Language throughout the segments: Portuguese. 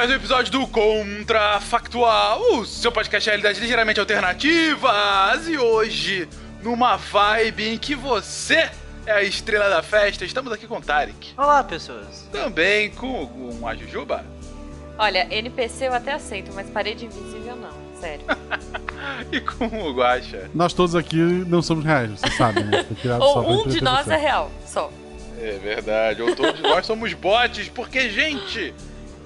mais um episódio do Contrafactual, o seu podcast de realidade ligeiramente alternativas. E hoje, numa vibe em que você é a estrela da festa, estamos aqui com o Tarek. Olá, pessoas. Também com, com a Jujuba. Olha, NPC eu até aceito, mas parede invisível não, sério. e com o Guaxa. Nós todos aqui não somos reais, você sabe, né? Ou um de nós é real, só. É verdade, ou todos nós somos bots, porque, gente,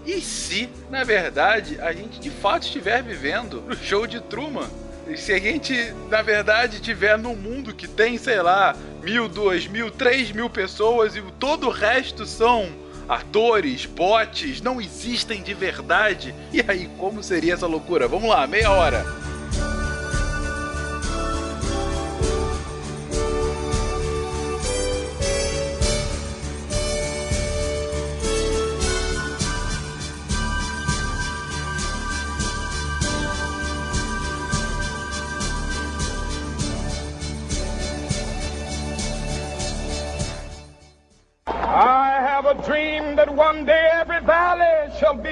e se, na verdade, a gente de fato estiver vivendo no show de Truman? E se a gente, na verdade, estiver num mundo que tem, sei lá, mil, duas mil, três mil pessoas e todo o resto são atores, bots, não existem de verdade. E aí, como seria essa loucura? Vamos lá, meia hora.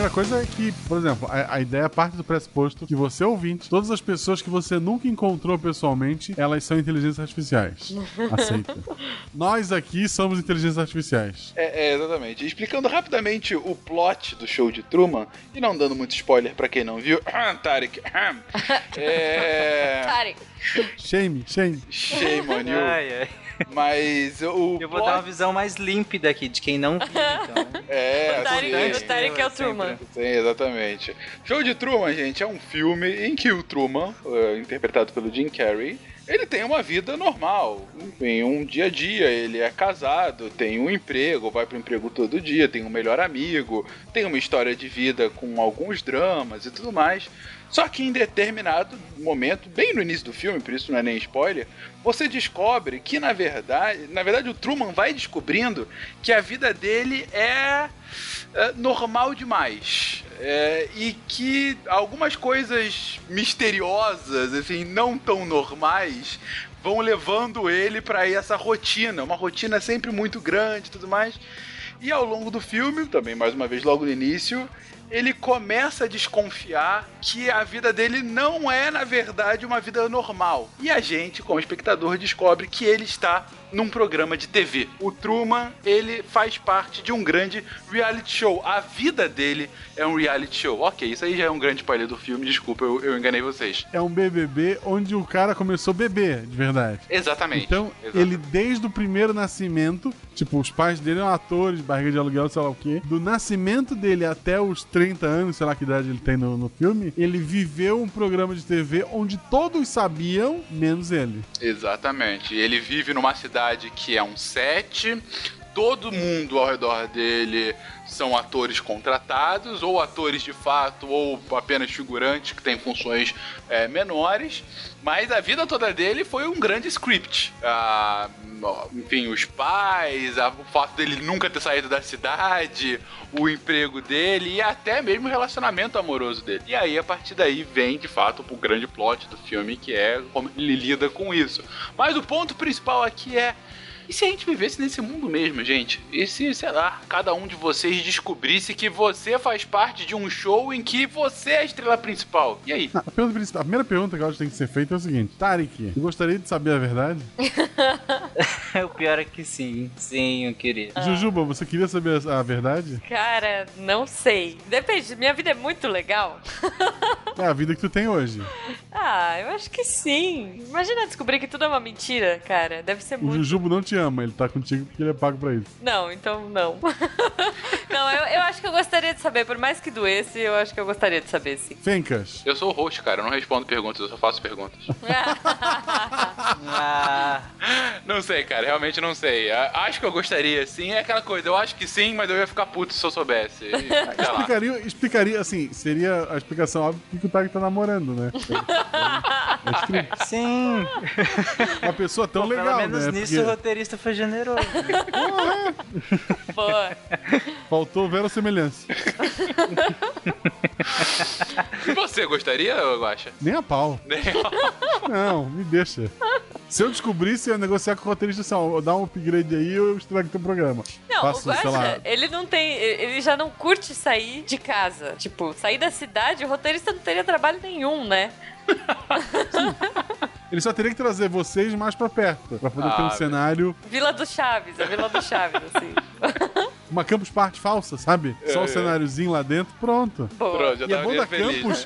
Primeira coisa é que, por exemplo, a, a, ideia parte do pressuposto que você é ouvinte, todas as pessoas que você nunca encontrou pessoalmente, elas são inteligências artificiais. Aceita. Nós aqui somos inteligências artificiais. É, é, exatamente. Explicando rapidamente o plot do show de Truman, e não dando muito spoiler para quem não viu. Tarek. é... Tarek. Shame, shame. Shame on you. Ai, ai. Mas o. Eu vou dar uma visão mais límpida aqui de quem não viu, então. Né? É, o Tarek, o Tarek é o Truman. Sim, exatamente. Show de Truman, gente, é um filme em que o Truman, uh, interpretado pelo Jim Carrey, ele tem uma vida normal, em um dia a dia, ele é casado, tem um emprego, vai pro emprego todo dia, tem um melhor amigo, tem uma história de vida com alguns dramas e tudo mais. Só que em determinado momento, bem no início do filme, por isso não é nem spoiler, você descobre que na verdade, na verdade o Truman vai descobrindo que a vida dele é, é normal demais. É, e que algumas coisas misteriosas, assim, não tão normais, vão levando ele para essa rotina, uma rotina sempre muito grande e tudo mais. E ao longo do filme, também mais uma vez logo no início, ele começa a desconfiar que a vida dele não é, na verdade, uma vida normal. E a gente, como espectador, descobre que ele está num programa de TV. O Truman, ele faz parte de um grande reality show. A vida dele é um reality show. Ok, isso aí já é um grande spoiler do filme, desculpa, eu, eu enganei vocês. É um BBB onde o cara começou a beber, de verdade. Exatamente. Então, Exatamente. ele desde o primeiro nascimento, tipo, os pais dele eram atores, barriga de aluguel, sei lá o quê. Do nascimento dele até os 30 anos, sei lá que idade ele tem no, no filme, ele viveu um programa de TV onde todos sabiam, menos ele. Exatamente. Ele vive numa cidade que é um set, todo mundo ao redor dele são atores contratados, ou atores de fato, ou apenas figurantes que têm funções é, menores. Mas a vida toda dele foi um grande script. Ah, enfim, os pais, o fato dele nunca ter saído da cidade, o emprego dele e até mesmo o relacionamento amoroso dele. E aí, a partir daí, vem de fato o grande plot do filme, que é como ele lida com isso. Mas o ponto principal aqui é e se a gente vivesse nesse mundo mesmo, gente? E se, sei lá, cada um de vocês descobrisse que você faz parte de um show em que você é a estrela principal? E aí? Não, a, pergunta, a, primeira pergunta que eu acho que tem que ser feita é o seguinte: Tarek, gostaria de saber a verdade? o pior é que sim. Sim, eu queria. Ah. Jujuba, você queria saber a, a verdade? Cara, não sei. Depende, minha vida é muito legal. É a vida que tu tem hoje. Ah, eu acho que sim. Imagina descobrir que tudo é uma mentira, cara. Deve ser O muito. Jujubo não te ama, ele tá contigo porque ele é pago pra isso. Não, então não. não, eu, eu acho que eu gostaria de saber. Por mais que doesse, eu acho que eu gostaria de saber, sim. Fencas. Eu sou o host, cara, eu não respondo perguntas, eu só faço perguntas. Ah, não sei, cara, realmente não sei. Acho que eu gostaria, sim, é aquela coisa, eu acho que sim, mas eu ia ficar puto se eu soubesse. Explicaria, explicaria, assim, seria a explicação óbvia que o Tag tá namorando, né? sim. Uma pessoa tão Pelo legal, menos né? nisso Porque o roteirista foi generoso. Pô, faltou verossemelhança. E você gostaria, Guaxa? Nem a pau. Não, me deixa. Se eu descobrisse, eu ia negociar com o roteirista assim, ó, dar um upgrade aí eu estrago teu programa. Não, Faço, o. Guaxa, ele não tem. Ele já não curte sair de casa. Tipo, sair da cidade, o roteirista não teria trabalho nenhum, né? Ele só teria que trazer vocês mais pra perto, pra poder Ah, ter um velho. cenário, Vila do Chaves, a Vila do Chaves, assim. uma campus party falsa, sabe? Só o É, é. cenáriozinho lá dentro, pronto. Boa. Pronto, já E é tava bom da feliz. campus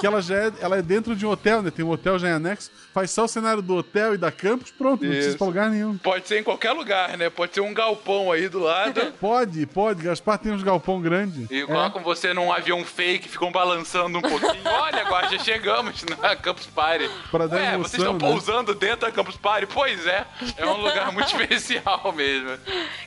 que ela já é, ela é dentro de um hotel, né? Tem um hotel já em anexo, faz só o cenário do hotel e da campus, pronto, não precisa ir Isso. pra lugar nenhum. Pode ser em qualquer lugar, né? Pode ser um galpão aí do lado. Pode, pode, Gaspar tem uns galpão grande. E É. colocam você num avião fake, ficam balançando um pouquinho. Olha, Guaxa, chegamos na Campus Party. Pra dar Ué, emoção, vocês estão né? pousando dentro da Campus Party? Pois é, é um lugar muito especial mesmo.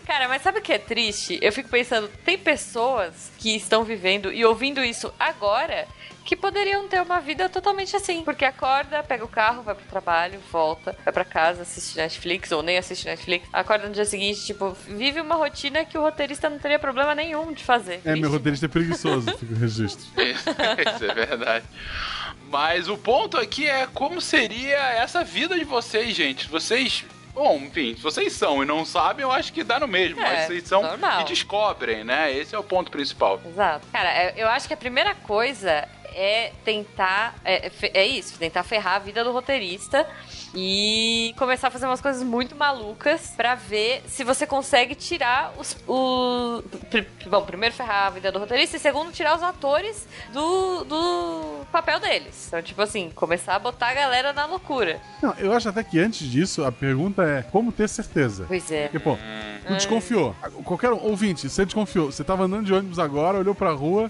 Cara, mas sabe o que é triste? Eu fico pensando, tem pessoas que estão vivendo e ouvindo isso agora que poderiam ter uma vida totalmente assim. Porque acorda, pega o carro, vai pro trabalho, volta, vai pra casa, assiste Netflix ou nem assiste Netflix. Acorda no dia seguinte, tipo, vive uma rotina que o roteirista não teria problema nenhum de fazer. É, meu roteirista é preguiçoso, fica o registro. Isso é verdade. Mas o ponto aqui é como seria essa vida de vocês, gente. Vocês. Bom, enfim, se vocês são e não sabem, eu acho que dá no mesmo. É, mas vocês são normal. e descobrem, né? Esse é o ponto principal. Exato. Cara, é- eu acho que a primeira coisa é tentar. É, é isso, tentar ferrar a vida do roteirista e começar a fazer umas coisas muito malucas pra ver se você consegue tirar os. O, bom, primeiro ferrar a vida do roteirista e segundo tirar os atores do, do papel deles. Então, tipo assim, começar a botar a galera na loucura. Não, eu acho até que antes disso, a pergunta é como ter certeza. Pois é. Porque, pô, tu desconfiou. Qualquer um, ouvinte, você desconfiou. Você tava andando de ônibus agora, olhou pra rua,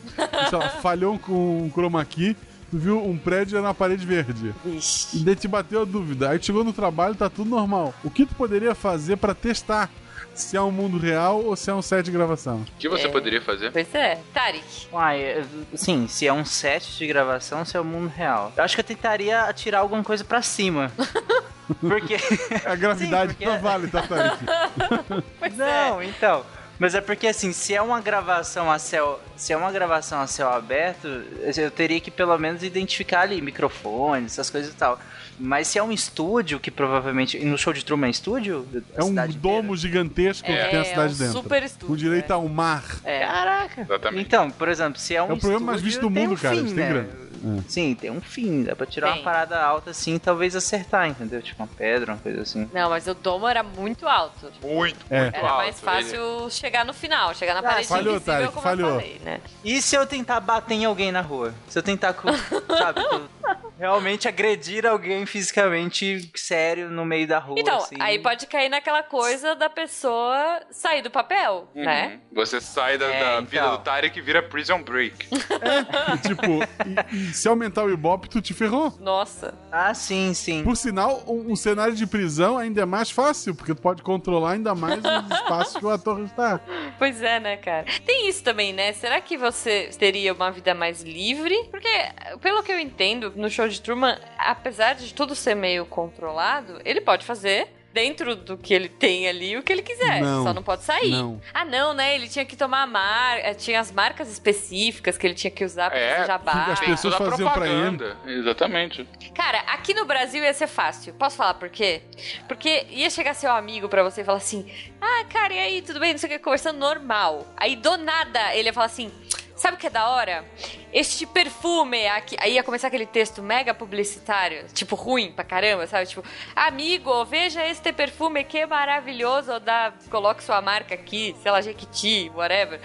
sei lá, falhou com um chroma key, tu viu um prédio na parede verde. Vixe. E daí te bateu a dúvida. Aí chegou no trabalho, tá tudo normal. O que tu poderia fazer pra testar se é um mundo real ou se é um set de gravação? O que você É. poderia fazer? Pois é. Tarik. Uai, é, sim, se é um set de gravação, se é o mundo real. Eu acho que eu tentaria atirar alguma coisa pra cima. Porque. A gravidade Sim, porque- não vale, tá, Tarek? Pois Não, então. Mas é porque assim, se é uma gravação a céu, se é uma gravação a céu aberto, eu teria que pelo menos identificar ali microfone, essas coisas e tal. Mas se é um estúdio, que provavelmente. E no show de Truman é estúdio? É um domo gigantesco que tem a cidade um dentro. super estúdio, Com direito é. ao mar. É. Caraca. Exatamente. Então, por exemplo, se é um É o programa mais visto do tem mundo, um cara, Fim, né? grana. É. Sim, tem um fim. Dá pra tirar Tem. uma parada alta assim e talvez acertar, entendeu? Tipo uma pedra, uma coisa assim. Não, mas o domo era muito alto. Muito, É. muito Era alto. mais fácil chegar no final, chegar na parede falhou, invisível, Tarek, como falhou. eu falei, né? E se eu tentar bater em alguém na rua? Se eu tentar, sabe, realmente agredir alguém fisicamente sério no meio da rua, Então, assim. aí pode cair naquela coisa da pessoa sair do papel, Uhum. né? Você sai da, É, da então. vida do Tarek e vira Prison Break. E, tipo, e, e se aumentar o Ibope, tu te ferrou. Nossa. Ah, sim, sim. Por sinal, um, um cenário de prisão ainda é mais fácil, porque tu pode controlar ainda mais os espaços que o ator está. Pois é, né, cara? Tem isso também, né? Será que você teria uma vida mais livre? Porque, pelo que eu entendo, no show de Truman, apesar de tudo ser meio controlado, ele pode fazer dentro do que ele tem ali o que ele quiser. Não. Só não pode sair. Não. Ah, não, né? Ele tinha que tomar a marca, tinha as marcas específicas que ele tinha que usar pra É, fazer jabá. as pessoas toda faziam pra propaganda. Exatamente. Cara, aqui no Brasil ia ser fácil. Posso falar por quê? Porque ia chegar seu amigo pra você e falar assim: Ah, cara, e aí, tudo bem? Não sei o que, conversando normal. Aí do nada ele ia falar assim: Sabe o que é da hora? Este perfume, aqui, aí ia começar aquele texto mega publicitário, tipo ruim pra caramba, sabe? Tipo, amigo, veja este perfume que maravilhoso, ou dá, coloque sua marca aqui, sei lá, Jequiti, whatever.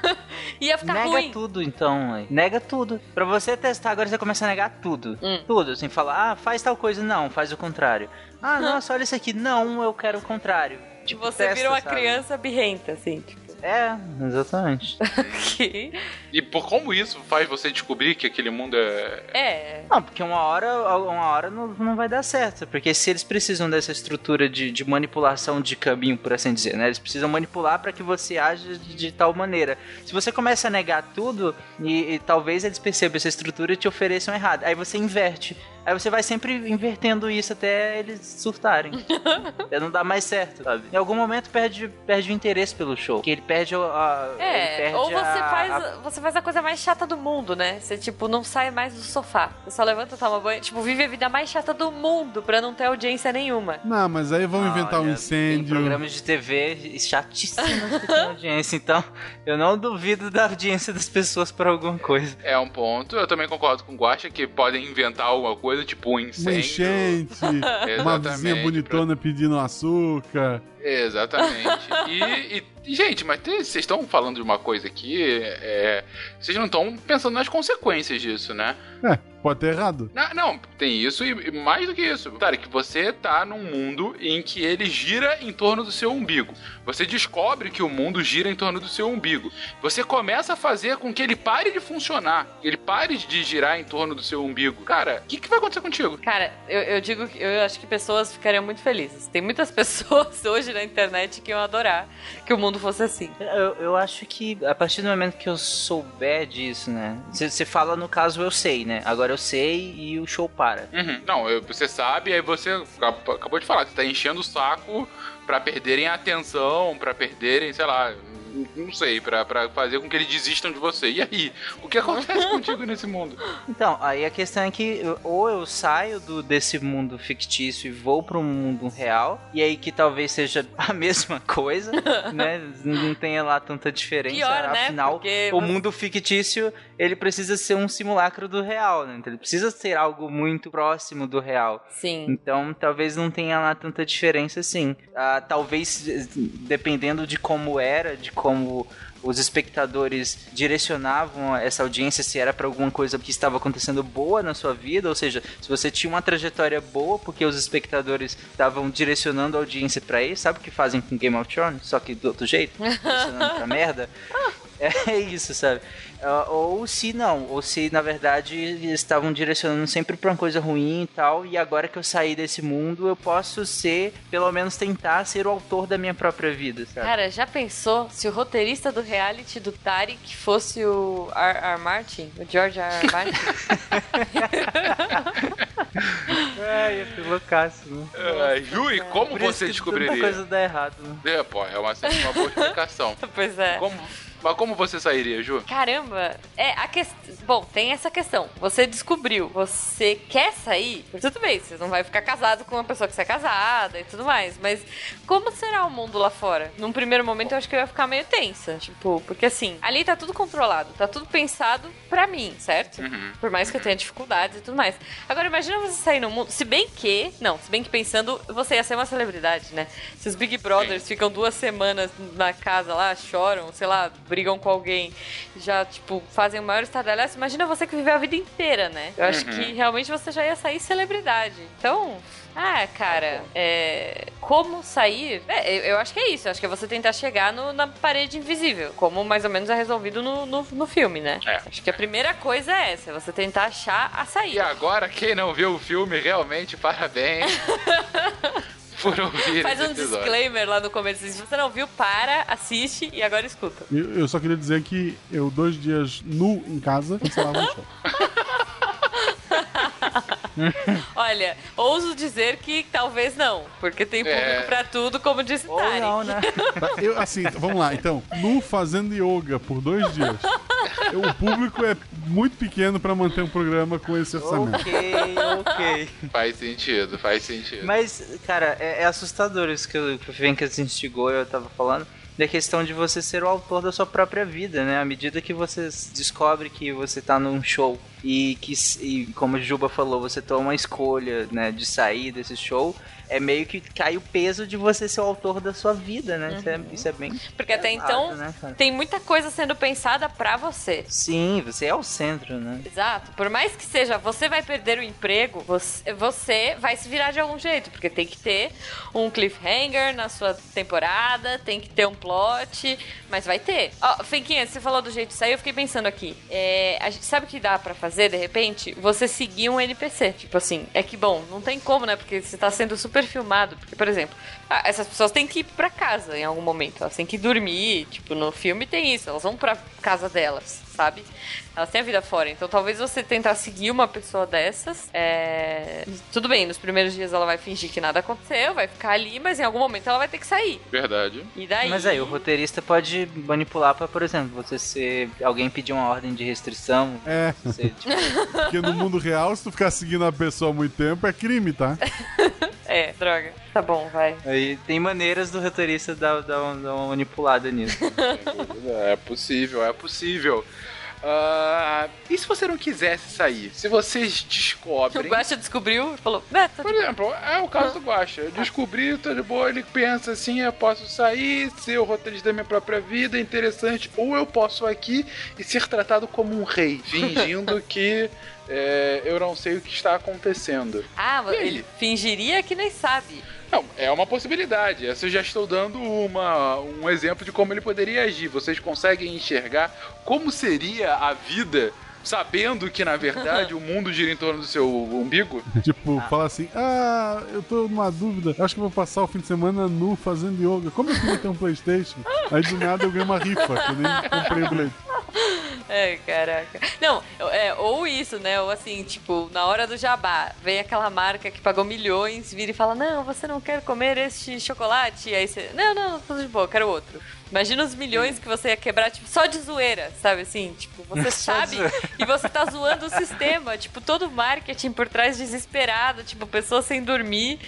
ia ficar Nega ruim. tudo, então. Nega tudo. Pra você testar, agora você começa a negar tudo. Hum. Tudo, assim, falar, ah, faz tal coisa. Não, faz o contrário. Ah, nossa, olha isso aqui. Não, eu quero o contrário. Tipo, Você testa, vira uma sabe? criança birrenta, assim, tipo. É, exatamente. que- E por como isso faz você descobrir que aquele mundo é. É. Não, porque uma hora, uma hora não, não vai dar certo. Porque se eles precisam dessa estrutura de, de manipulação de caminho, por assim dizer, né? Eles precisam manipular para que você age de, de tal maneira. Se você começa a negar tudo, e, e talvez eles percebam essa estrutura e te ofereçam errado. Aí você inverte. Aí você vai sempre invertendo isso até eles surtarem. até não dá mais certo, sabe? Em algum momento perde, perde o interesse pelo show. Que ele perde a. ele É, perde ou você a- faz, a- você faz a coisa mais chata do mundo, né? Você, tipo, não sai mais do sofá. Você só levanta, toma banho, tipo, vive a vida mais chata do mundo pra não ter audiência nenhuma. Não, mas aí vamos inventar um Olha, Tem incêndio. programas de TV chatíssimos que tem audiência, então eu não duvido da audiência das pessoas por alguma coisa. É um ponto. Eu também concordo com o Guacha que podem inventar alguma coisa, tipo um Uma incêndio. enchente, uma vizinha bonitona pedindo açúcar. Exatamente. E, e- e, gente, mas vocês estão falando de uma coisa aqui, é, vocês não estão pensando nas consequências disso, né? É, pode ter errado. Não, não, tem isso e, e mais do que isso. Cara, que você tá num mundo em que ele gira em torno do seu umbigo. Você descobre que o mundo gira em torno do seu umbigo. Você começa a fazer com que ele pare de funcionar. Ele pare de girar em torno do seu umbigo. Cara, o que, que vai acontecer contigo? Cara, eu, eu digo que eu acho que pessoas ficariam muito felizes. Tem muitas pessoas hoje na internet que iam adorar que o mundo fosse assim. Eu, eu acho que a partir do momento que eu souber disso, né? Você fala no caso eu sei, né? Agora eu sei e o show para. Uhum. Não, você sabe, aí você acab- acabou de falar, você tá enchendo o saco pra perderem a atenção, pra perderem, sei lá, não sei, pra, pra fazer com que eles desistam de você. E aí? O que acontece contigo nesse mundo? Então, aí a questão é que eu- ou eu saio do, desse mundo fictício e vou para um mundo real, e aí que talvez seja a mesma coisa, né? Não tenha lá tanta diferença. Pior, né? Afinal, Porque o mundo fictício, ele precisa ser um simulacro do real, né? Então, ele precisa ser algo muito próximo do real. Sim. Então, talvez não tenha lá tanta diferença assim. Ah, talvez, dependendo de como era, de como os espectadores direcionavam essa audiência, se era pra alguma coisa que estava acontecendo boa na sua vida, ou seja, se você tinha uma trajetória boa porque os espectadores estavam direcionando a audiência pra isso, sabe o que fazem com Game of Thrones? Só que do outro jeito, direcionando pra merda. É isso, sabe? Ah, ou se não, ou se na verdade eles estavam direcionando sempre pra uma coisa ruim e tal, e agora que eu saí desse mundo, eu posso ser, pelo menos tentar ser o autor da minha própria vida, sabe? Cara, já pensou se o roteirista do reality do Tarek fosse o R. R. Martin? O George R. R. Martin? Ai, eu fui loucaço, né? É, Ju, e como Por isso você que descobriria? Tanta coisa dá errado, né? É, pô, é uma, uma boa explicação. pois é. Como, mas como você sairia, Ju? Caramba, é a questão. Bom, tem essa questão. Você descobriu, você quer sair? Tudo bem, você não vai ficar casado com uma pessoa que você é casada e tudo mais, mas como será o mundo lá fora? Num primeiro momento eu acho que eu ia ficar meio tensa, tipo, porque assim, ali tá tudo controlado, tá tudo pensado pra mim, certo? Uhum. Por mais que eu tenha dificuldades e tudo mais. Agora imagina você sair no mundo, se bem que, não, se bem que pensando, você ia ser uma celebridade, né? Se os Big Brothers ficam duas semanas na casa lá, choram, sei lá, brigam com alguém, já, tipo, fazem o maior estardalhaço, imagina você que viveu a vida inteira, né? Eu acho Uhum. que realmente você já ia sair celebridade. Então, ah, cara, é, como sair? É, eu, eu acho que é isso. Eu acho que é você tentar chegar no- na parede invisível, como mais ou menos é resolvido no, no, no filme, né? É. Acho que a primeira coisa é essa, é você tentar achar a E saída. agora, quem não viu o filme, realmente, parabéns por ouvir Faz esse um episódio. disclaimer lá no começo. Se você não viu, para, assiste e agora escuta. Eu, eu só queria dizer que eu, dois dias nu em casa, cancelava o show. Olha, ouso dizer que talvez não, porque tem público É. pra tudo, como disse Ou Tari. não, né? Tá, Eu, assim, vamos lá, então. Nu fazendo yoga por dois dias. Eu- o público é muito pequeno pra manter um programa com esse orçamento. ok, ok. Faz sentido, faz sentido. Mas, cara, é, é assustador isso que o que o Fencas instigou, eu tava falando. da questão de você ser o autor da sua própria vida, né? À medida que você descobre que você tá num show e que, e, como Juba falou, você toma uma escolha, né, de sair desse show, é meio que cai o peso de você ser o autor da sua vida, né? Isso, é, isso é bem. Porque até pesado, então né, tem muita coisa sendo pensada pra você. Sim, você é o centro, né? Exato. Por mais que seja, você vai perder o emprego, você, você vai se virar de algum jeito, porque tem que ter um cliffhanger na sua temporada, tem que ter um plot, mas vai ter. Ó, Fenquinha, você falou do jeito de sair, eu fiquei pensando aqui. É, a gente sabe o que dá pra fazer, de repente? Você seguir um NPC. Tipo assim, é que bom, não tem como, né? Porque você tá sendo super filmado. Porque, por exemplo, ah, essas pessoas têm que ir pra casa em algum momento. Elas têm que dormir. Tipo, no filme tem isso. Elas vão pra casa delas, sabe? Elas têm a vida fora. Então talvez você tentar seguir uma pessoa dessas. é, Tudo bem, nos primeiros dias ela vai fingir que nada aconteceu, vai ficar ali, mas em algum momento ela vai ter que sair. Verdade. E daí. Mas aí, o roteirista pode manipular pra, por exemplo, você ser. Alguém pedir uma ordem de restrição. É, Você, tipo, porque no mundo real, se tu ficar seguindo a pessoa há muito tempo, é crime, tá? É, droga. Tá bom, vai. aí tem maneiras do roteirista dar, dar, dar uma manipulada nisso. É possível, é possível. Ah, e se você não quisesse sair? Se vocês O descobrem. Guacha descobriu e falou: né, tá Por exemplo, é o caso do Guacha. Eu descobri, tô de boa, ele pensa assim, eu posso sair, ser o roteirista da minha própria vida, interessante, ou eu posso aqui e ser tratado como um rei, fingindo que é, eu não sei o que está acontecendo. Ah, ele fingiria que nem sabe. Não, é uma possibilidade. Essa eu já estou dando uma, um exemplo de como ele poderia agir. Vocês conseguem enxergar como seria a vida sabendo que, na verdade, o mundo gira em torno do seu umbigo? Tipo, fala assim: Ah, eu tô numa dúvida. Acho que vou passar o fim de semana nu fazendo yoga. Como eu queria ter um PlayStation? Aí do nada eu ganhei uma rifa, que eu nem comprei o bilhete. É, caraca. Não, é, ou isso, né? Ou assim, tipo, na hora do jabá, vem aquela marca que pagou milhões, vira e fala: Não, você não quer comer este chocolate? E aí você, não, não, tudo de boa, quero outro. Imagina os milhões que você ia quebrar, tipo, só de zoeira, sabe assim? Tipo, você sabe e você tá zoando o sistema. Tipo, todo o marketing por trás desesperado, tipo, pessoa sem dormir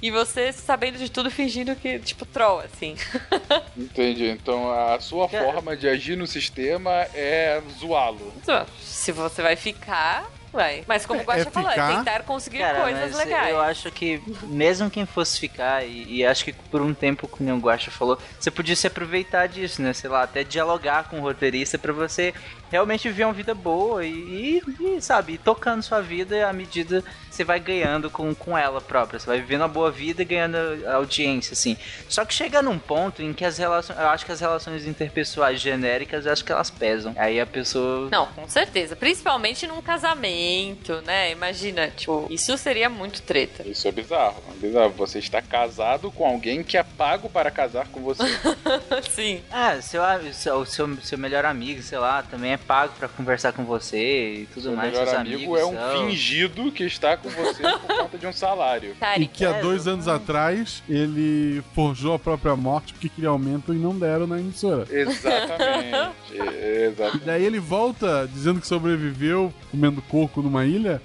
e você sabendo de tudo fingindo que, tipo, troll, assim. Entendi. Então a sua Cara. forma de agir no sistema é zoá-lo. Se você vai ficar, vai. Mas como o É, Guaxa é falou, é ficar- tentar conseguir Cara, coisas mas legais. eu acho que mesmo quem fosse ficar, e, e acho que por um tempo, como o Guacha falou, você podia se aproveitar disso, né? Sei lá, até dialogar com o roteirista pra você realmente viver uma vida boa e, e, e, sabe, tocando sua vida à medida que você vai ganhando com, com ela própria. Você vai vivendo uma boa vida e ganhando audiência, assim. Só que chega num ponto em que as relações. Eu acho que as relações interpessoais genéricas, eu acho que elas pesam. Aí a pessoa. Não, com certeza. Principalmente num casamento, né? Imagina, tipo, isso seria muito treta. Isso é bizarro. é bizarro. Você está casado com alguém que é pago para casar com você. Sim. Ah, seu, seu, o seu, seu melhor amigo, sei lá, também é pago pra conversar com você e tudo Seu mais. melhor seus amigo é um são. fingido que está com você por conta de um salário. E que há dois anos atrás ele forjou a própria morte porque queria aumento e não deram na emissora. Exatamente. E Exatamente. daí ele volta dizendo que sobreviveu comendo coco numa ilha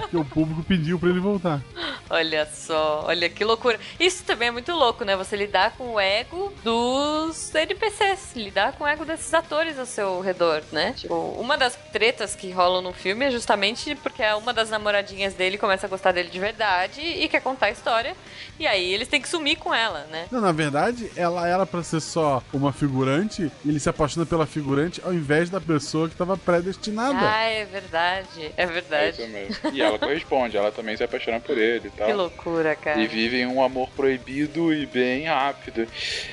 porque o público pediu pra ele voltar. Olha só, olha que loucura. Isso também é muito louco, né? Você lidar com o ego dos NPCs, lidar com o ego desses atores ao seu redor, né? Tipo, uma das tretas que rolam no filme é justamente porque uma das namoradinhas dele começa a gostar dele de verdade e quer contar a história. E aí eles têm que sumir com ela, né? Não, na verdade, ela era pra ser só uma figurante e ele se apaixona pela figurante ao invés da pessoa que tava predestinada. Ah, é verdade. É É verdade. mesmo. E ela corresponde, ela também se apaixona por ele e tal. que loucura, cara. E vivem um amor proibido e bem rápido.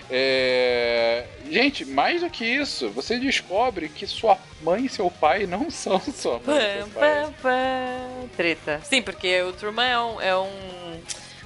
É, Gente, mais do que isso, você descobre que sua mãe e seu pai não são sua mãe pai. pam, pam. Treta. Sim, porque o Truman é um. É um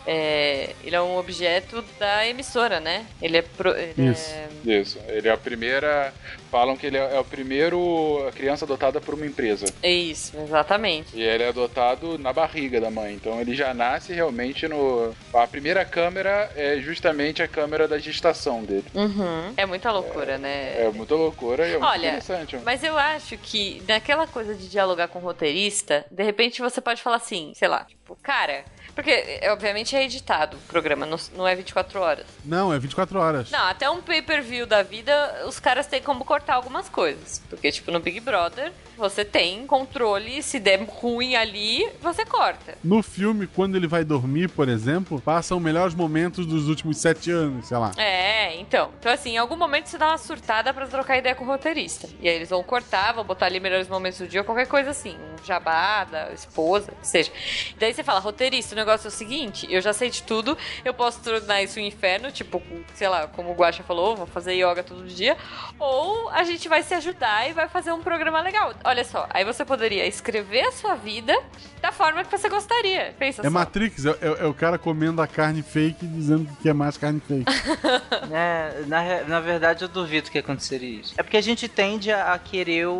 é, ele é um objeto da emissora, né? Ele é. Pro, ele Isso. é- Isso, ele é a primeira. Falam que ele é, é o primeiro criança adotada por uma empresa. é isso, exatamente. E ele é adotado na barriga da mãe. Então ele já nasce realmente no. A primeira câmera é justamente a câmera da gestação dele. Uhum. É muita loucura, né? É muita loucura e é muito Olha, interessante. Mas eu acho que naquela coisa de dialogar com o roteirista, de repente você pode falar assim, sei lá, tipo, cara. Por Porque, é, obviamente, é editado o programa, não, não é 24 horas. Não, é 24 horas. Não, até um pay-per-view da vida, os caras têm como cortar algumas coisas. Porque, tipo, no Big Brother, você tem controle, se der ruim ali, você corta. No filme, quando ele vai dormir, por exemplo, passam melhores momentos dos últimos sete anos, sei lá. É, então. Então, assim, em algum momento você dá uma surtada pra trocar ideia com o roteirista. E aí eles vão cortar, vão botar ali melhores momentos do dia, qualquer coisa assim. Um jabá da esposa, seja. Daí você fala, roteirista, o negócio é o seguinte, eu já sei de tudo, eu posso tornar isso um inferno, tipo, sei lá, como o Guaxa falou, vou fazer yoga todo dia. Ou a gente vai se ajudar e vai fazer um programa legal. Olha só, aí você poderia escrever a sua vida da forma que você gostaria. Pensa É só. Matrix, é, é- é o cara comendo a carne fake e dizendo que é mais carne fake. É, na, na verdade, eu duvido que aconteceria isso. É porque a gente tende a, a querer o,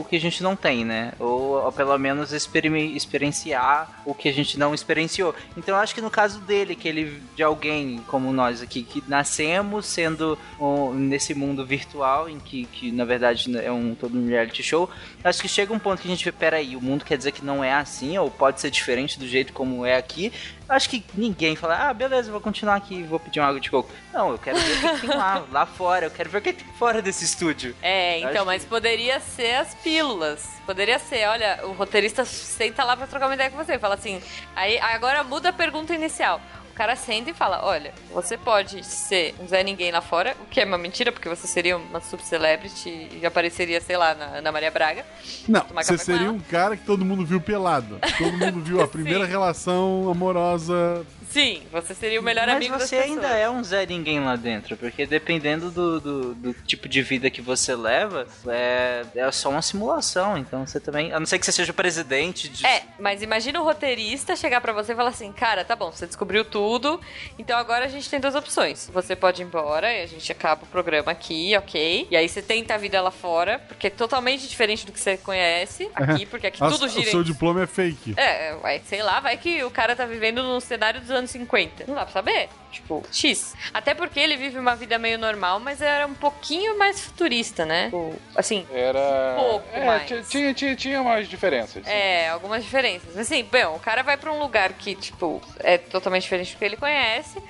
o que a gente não tem, né? Ou, ou pelo menos experime- experienciar o que a gente não experienciou. Então eu acho que no caso dele, que ele, de alguém como nós aqui, que nascemos sendo um, nesse mundo virtual, em que, que na verdade é um todo um reality show, acho que chega um ponto que a gente vê, peraí, o mundo quer dizer que não é assim, ou pode ser diferente do jeito como é aqui. Acho que ninguém fala, ah, beleza, vou continuar aqui, vou pedir uma água de coco. Não, eu quero ver o que tem lá, lá fora, eu quero ver o que tem fora desse estúdio. É, então, que- mas poderia ser as pílulas. Poderia ser, olha, o roteirista senta lá pra trocar uma ideia com você. Fala assim, aí agora muda a pergunta inicial. O cara senta e fala, olha, você pode ser um Zé Ninguém lá fora, o que é uma mentira, porque você seria uma subcelebrity e apareceria, sei lá, na, na Maria Braga. Não, você seria um cara que todo mundo viu pelado. Todo mundo viu a primeira relação amorosa. Sim, você seria o melhor Mas amigo você ainda é um Zé Ninguém lá dentro, porque dependendo do, do, do tipo de vida que você leva, é, é só uma simulação, então você também. A não ser que você seja o presidente de. É, mas imagina o roteirista chegar pra você e falar assim, cara, tá bom, você descobriu tudo, então agora a gente tem duas opções. Você pode ir embora e a gente acaba o programa aqui, ok? E aí você tenta a vida lá fora, porque é totalmente diferente do que você conhece aqui, porque aqui tudo o gira seu em... diploma é fake. É, vai, sei lá, vai que o cara tá vivendo num cenário dos anos 50. Não dá pra saber. Tipo, X. Até porque ele vive uma vida meio normal, mas era um pouquinho mais futurista, né? Tipo, Assim, Era. pouco é, mais. ti- Tinha, tinha, tinha umas diferenças. É, algumas diferenças. Assim, bem, o cara vai pra um lugar que, tipo, é totalmente diferente do que ele conhece.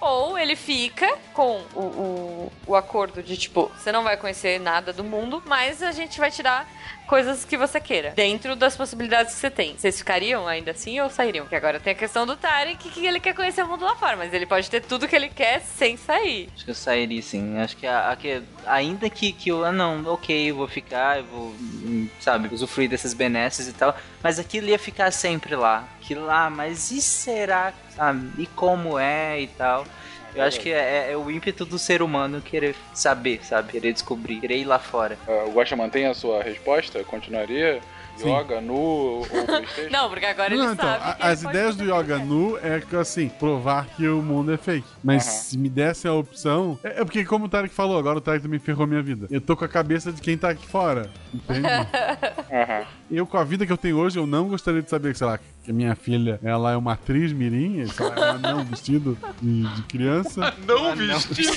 Ou ele fica com o, o, o acordo de, tipo, você não vai conhecer nada do mundo, mas a gente vai te dar coisas que você queira. Dentro das possibilidades que você tem. Vocês ficariam ainda assim ou sairiam? Porque agora tem a questão do Tarek, que ele quer conhecer o mundo lá fora, mas ele pode ter tudo que ele quer sem sair. Acho que eu sairia sim. Acho que, a, a que ainda que, que eu. Ah, não, ok, eu vou ficar, eu vou, hum, sabe, usufruir dessas benesses e tal. Mas aquilo ia ficar sempre lá. Aquilo lá, mas e será, sabe? E como é e tal. Eu acho que é, é o ímpeto do ser humano querer saber, sabe? Querer descobrir, querer ir lá fora. Ah, O Guaxa mantém a sua resposta? Continuaria? Sim. Yoga, nu ou Playstation? Não, porque agora ele Não, então, sabe. a- que ele as ideias do Yoga ele. Nu é que, assim, provar que o mundo é fake. Mas Aham. se me desse a opção. É, é porque, como o Tarek falou, agora o Tarek também ferrou minha vida. Eu tô com a cabeça de quem tá aqui fora. Entende? Aham. eu, com a vida que eu tenho hoje, eu não gostaria de saber que, sei lá, que a minha filha ela é uma atriz mirim, lá, é um anão vestido de, de criança. Não vestido!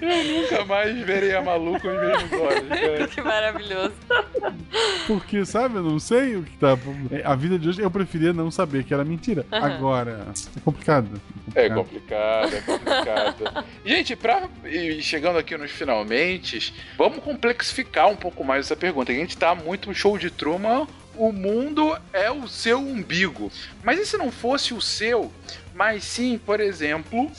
Eu nunca mais verei a maluca com os mesmos olhos. Que maravilhoso. Porque, sabe, eu não sei o que tá. A vida de hoje eu preferia não saber que era mentira. Agora, é complicado. É complicado, é complicado. Gente, pra ir chegando aqui nos finalmente, vamos complexificar um pouco mais essa pergunta. A gente tá muito show de Truman. O mundo é o seu umbigo. Mas e se não fosse o seu, mas sim, por exemplo,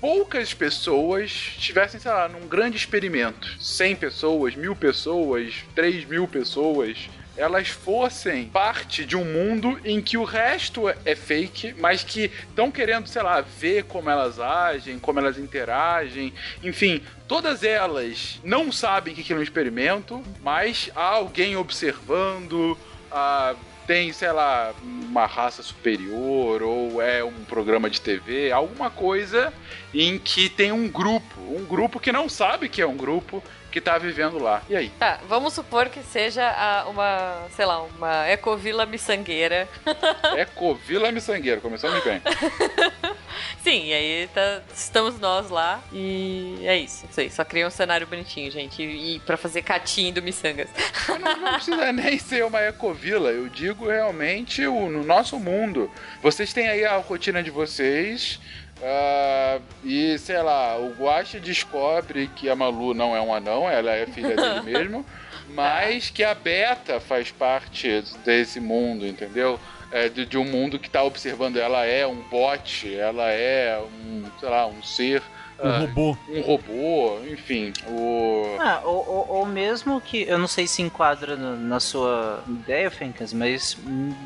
poucas pessoas estivessem, sei lá, num grande experimento? 100 pessoas, mil pessoas, 3 mil pessoas elas fossem parte de um mundo em que o resto é fake, mas que estão querendo, sei lá, ver como elas agem, como elas interagem, enfim, todas elas não sabem que aquilo é um experimento, mas há alguém observando, ah, tem, sei lá, uma raça superior ou é um programa de TV, alguma coisa em que tem um grupo, um grupo que não sabe que é um grupo que tá vivendo lá. E aí? Tá, vamos supor que seja a- uma, sei lá, uma ecovila miçangueira. Ecovila Miçangueira, começamos bem. Sim, e aí tá- estamos nós lá e é isso. Não sei, só cria um cenário bonitinho, gente. E, e pra fazer catinho do Missangas. Não, não precisa nem ser uma ecovila, eu digo realmente o, no nosso mundo. Vocês têm aí a rotina de vocês. Ah, e sei lá, o Guache descobre que a Malu não é um anão, ela é filha dele mesmo, mas que a Beta faz parte desse mundo, entendeu? É, de, de um mundo que tá observando ela é um bot, ela é um, sei lá, um ser. Um ah, robô. Um robô, enfim. O. Ah, ou, ou, ou mesmo que. Eu não sei se enquadra no- na sua ideia, Fencas, mas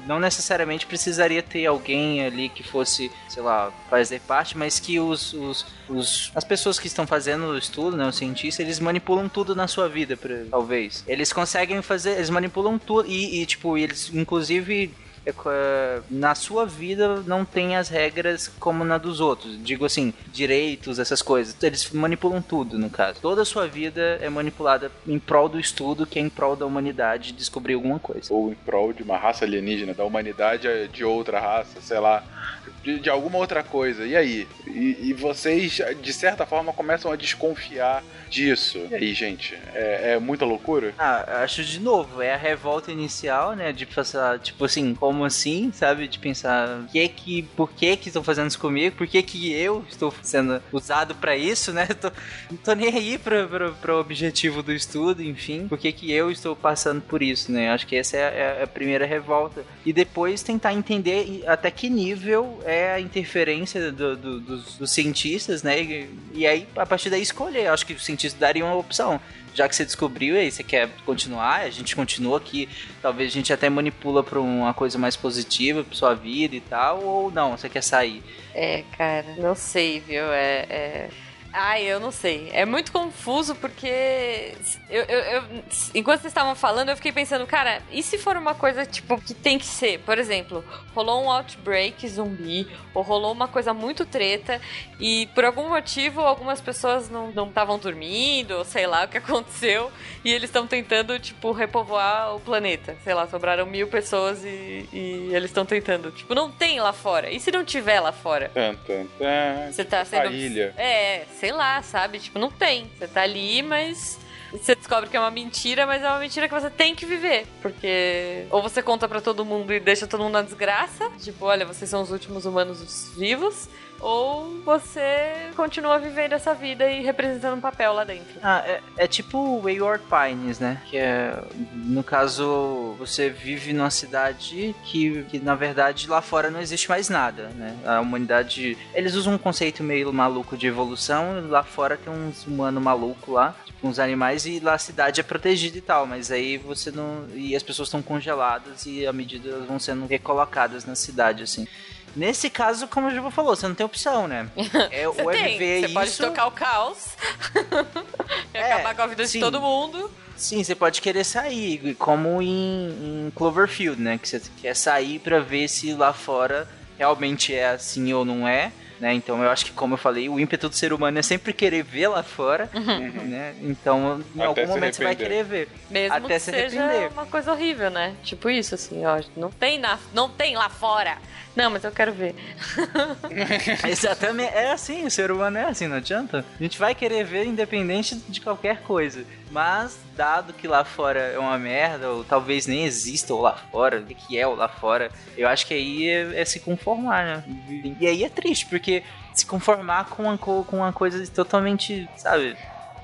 não necessariamente precisaria ter alguém ali que fosse, sei lá, fazer parte, mas que os, os, os- as pessoas que estão fazendo o estudo, né, os cientistas, eles manipulam tudo na sua vida, pra- talvez. Eles conseguem fazer. Eles manipulam tudo. E, e, tipo, eles, inclusive. É é, na sua vida não tem as regras como na dos outros. Digo assim, direitos, essas coisas. Eles manipulam tudo, no caso. Toda a sua vida é manipulada em prol do estudo, que é em prol da humanidade descobrir alguma coisa. ou em prol de uma raça alienígena, da humanidade é de outra raça, sei lá, de, de alguma outra coisa. E aí? E, e vocês, de certa forma, começam a desconfiar disso. E aí, gente? É, é muita loucura? Ah, acho de novo, é a revolta inicial, né? De pensar, tipo assim, como assim, sabe? De pensar, que que, por que que estão fazendo isso comigo? Por que que eu estou sendo usado pra isso, né? Tô, não tô nem aí pra, pra, pro objetivo do estudo, enfim. Por que que eu estou passando por isso, né? Acho que essa é a, é a primeira revolta. E depois tentar entender até que nível é a interferência do- do- dos, dos cientistas, né? E, e aí, a partir daí, escolher. Acho que os cientistas dariam uma opção já que você descobriu, e você quer continuar, a gente continua aqui, talvez a gente até manipula pra uma coisa mais positiva pra sua vida e tal, ou não, você quer sair. É, cara, não sei, viu? É. é... Ai, eu não sei. É muito confuso porque. Eu, eu- eu- enquanto vocês estavam falando, eu fiquei pensando, cara, e se for uma coisa, tipo, que tem que ser? Por exemplo, rolou um outbreak zumbi, ou rolou uma coisa muito treta, e por algum motivo algumas pessoas não estavam dormindo, ou sei lá o que aconteceu, e eles estão tentando, tipo, repovoar o planeta. Sei lá, sobraram mil pessoas e, e eles estão tentando. Tipo, não tem lá fora. E se não tiver lá fora? Tan, tan, tan. Você tá sendo. A ilha. É, sei lá, sabe? Tipo, não tem. Você tá ali, mas. Você descobre que é uma mentira, mas é uma mentira que você tem que viver. Porque. Ou você conta pra todo mundo e deixa todo mundo na desgraça. Tipo, olha, vocês são os últimos humanos vivos. Ou você continua vivendo essa vida e representando um papel lá dentro. Ah, é, é tipo Wayward Pines, né? Que é, no caso, você vive numa cidade que, que na verdade lá fora não existe mais nada, né? A humanidade, eles usam um conceito meio maluco de evolução, lá fora tem uns humanos malucos lá, tipo uns animais e lá a cidade é protegida e tal, mas aí você não e as pessoas estão congeladas e à medida elas vão sendo recolocadas na cidade assim. Nesse caso, como o Juba falou, você não tem opção, né? É, Você é tem. viver Você isso, pode tocar o caos e É, acabar com a vida sim. de todo mundo. Sim, você pode querer sair, como em, em Cloverfield, né? Que você quer sair pra ver se lá fora realmente é assim ou não é. Né? Então eu acho que, como eu falei, o ímpeto do ser humano é sempre querer ver lá fora, né? Então, em Até algum momento você vai querer ver. Mesmo Até que se seja arrepender. uma coisa horrível, né? Tipo isso, assim, ó. Não tem, na, não tem lá fora. Não, mas eu quero ver. Exatamente, é assim, o ser humano é assim, não adianta. A gente vai querer ver independente de qualquer coisa. Mas, dado que lá fora é uma merda, ou talvez nem exista o lá fora, o que que é o lá fora, eu acho que aí é, é se conformar, né? E aí é triste, porque se conformar com uma, co- com uma coisa totalmente, sabe?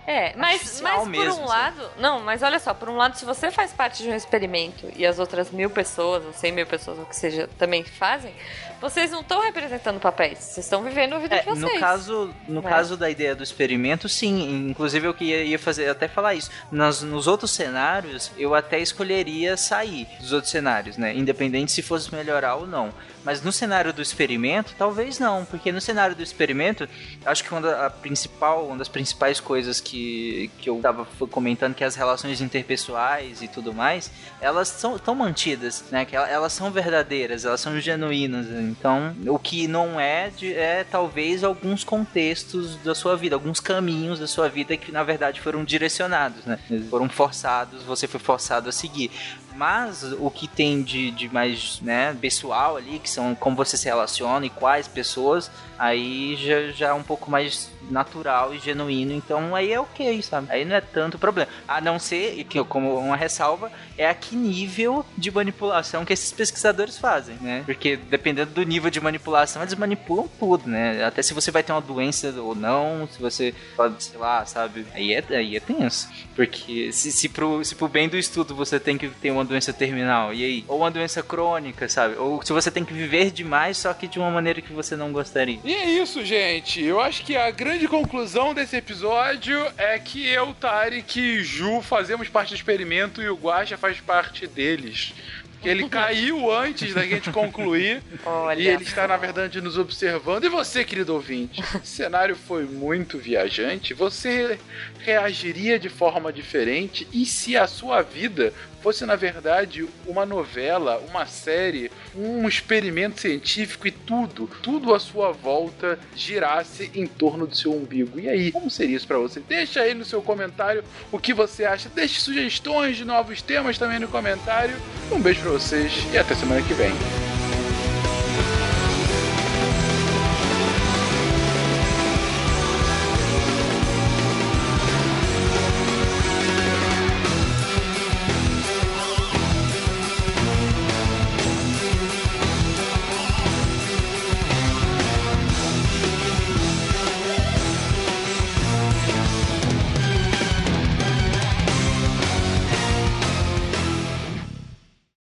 É, mas, mas por mesmo, um sabe? lado. Não, mas olha só, por um lado, se você faz parte de um experimento e as outras mil pessoas, ou cem mil pessoas, ou o que seja, também fazem, vocês não estão representando papéis. Vocês estão vivendo a vida É, de vocês. no caso, no né? caso da ideia do experimento, sim. Inclusive eu que ia, fazer até falar isso. Nas, nos outros cenários, eu até escolheria sair dos outros cenários, né? Independente se fosse melhorar ou não. Mas no cenário do experimento, talvez não, porque no cenário do experimento, acho que uma, da, principal, uma das principais coisas que, que eu tava comentando, que é as relações interpessoais e tudo mais, elas são tão mantidas, né? Que ela- elas são verdadeiras, elas são genuínas. Então, o que não é de- é talvez alguns contextos da sua vida, alguns caminhos da sua vida que na verdade foram direcionados, né? Foram forçados, você foi forçado a seguir. Mas o que tem de, de mais, né, pessoal ali, que são como você se relaciona e quais pessoas, aí já, já é um pouco mais natural e genuíno, então aí é ok, sabe? Aí não é tanto problema. A não ser, que como uma ressalva, é a que nível de manipulação que esses pesquisadores fazem, né? Porque dependendo do nível de manipulação, eles manipulam tudo, né? Até se você vai ter uma doença ou não, se você pode, sei lá, sabe? Aí é, aí é tenso. Porque se, se, pro, se pro bem do estudo você tem que ter uma doença terminal, e aí? Ou uma doença crônica, sabe? Ou se você tem que viver demais, só que de uma maneira que você não gostaria. E é isso, gente. Eu acho que a grande conclusão desse episódio é que eu, Tarek e Ju fazemos parte do experimento e o Guaxa faz parte deles. Porque ele caiu antes da gente concluir. Olha E ele está, na verdade, nos observando. E você, querido ouvinte? O cenário foi muito viajante. Você reagiria de forma diferente? E se a sua vida fosse, na verdade, uma novela, uma série, um experimento científico e tudo, tudo à sua volta girasse em torno do seu umbigo? E aí, como seria isso pra você? Deixa aí no seu comentário o que você acha. Deixe sugestões de novos temas também no comentário. Um beijo pra vocês e até semana que vem.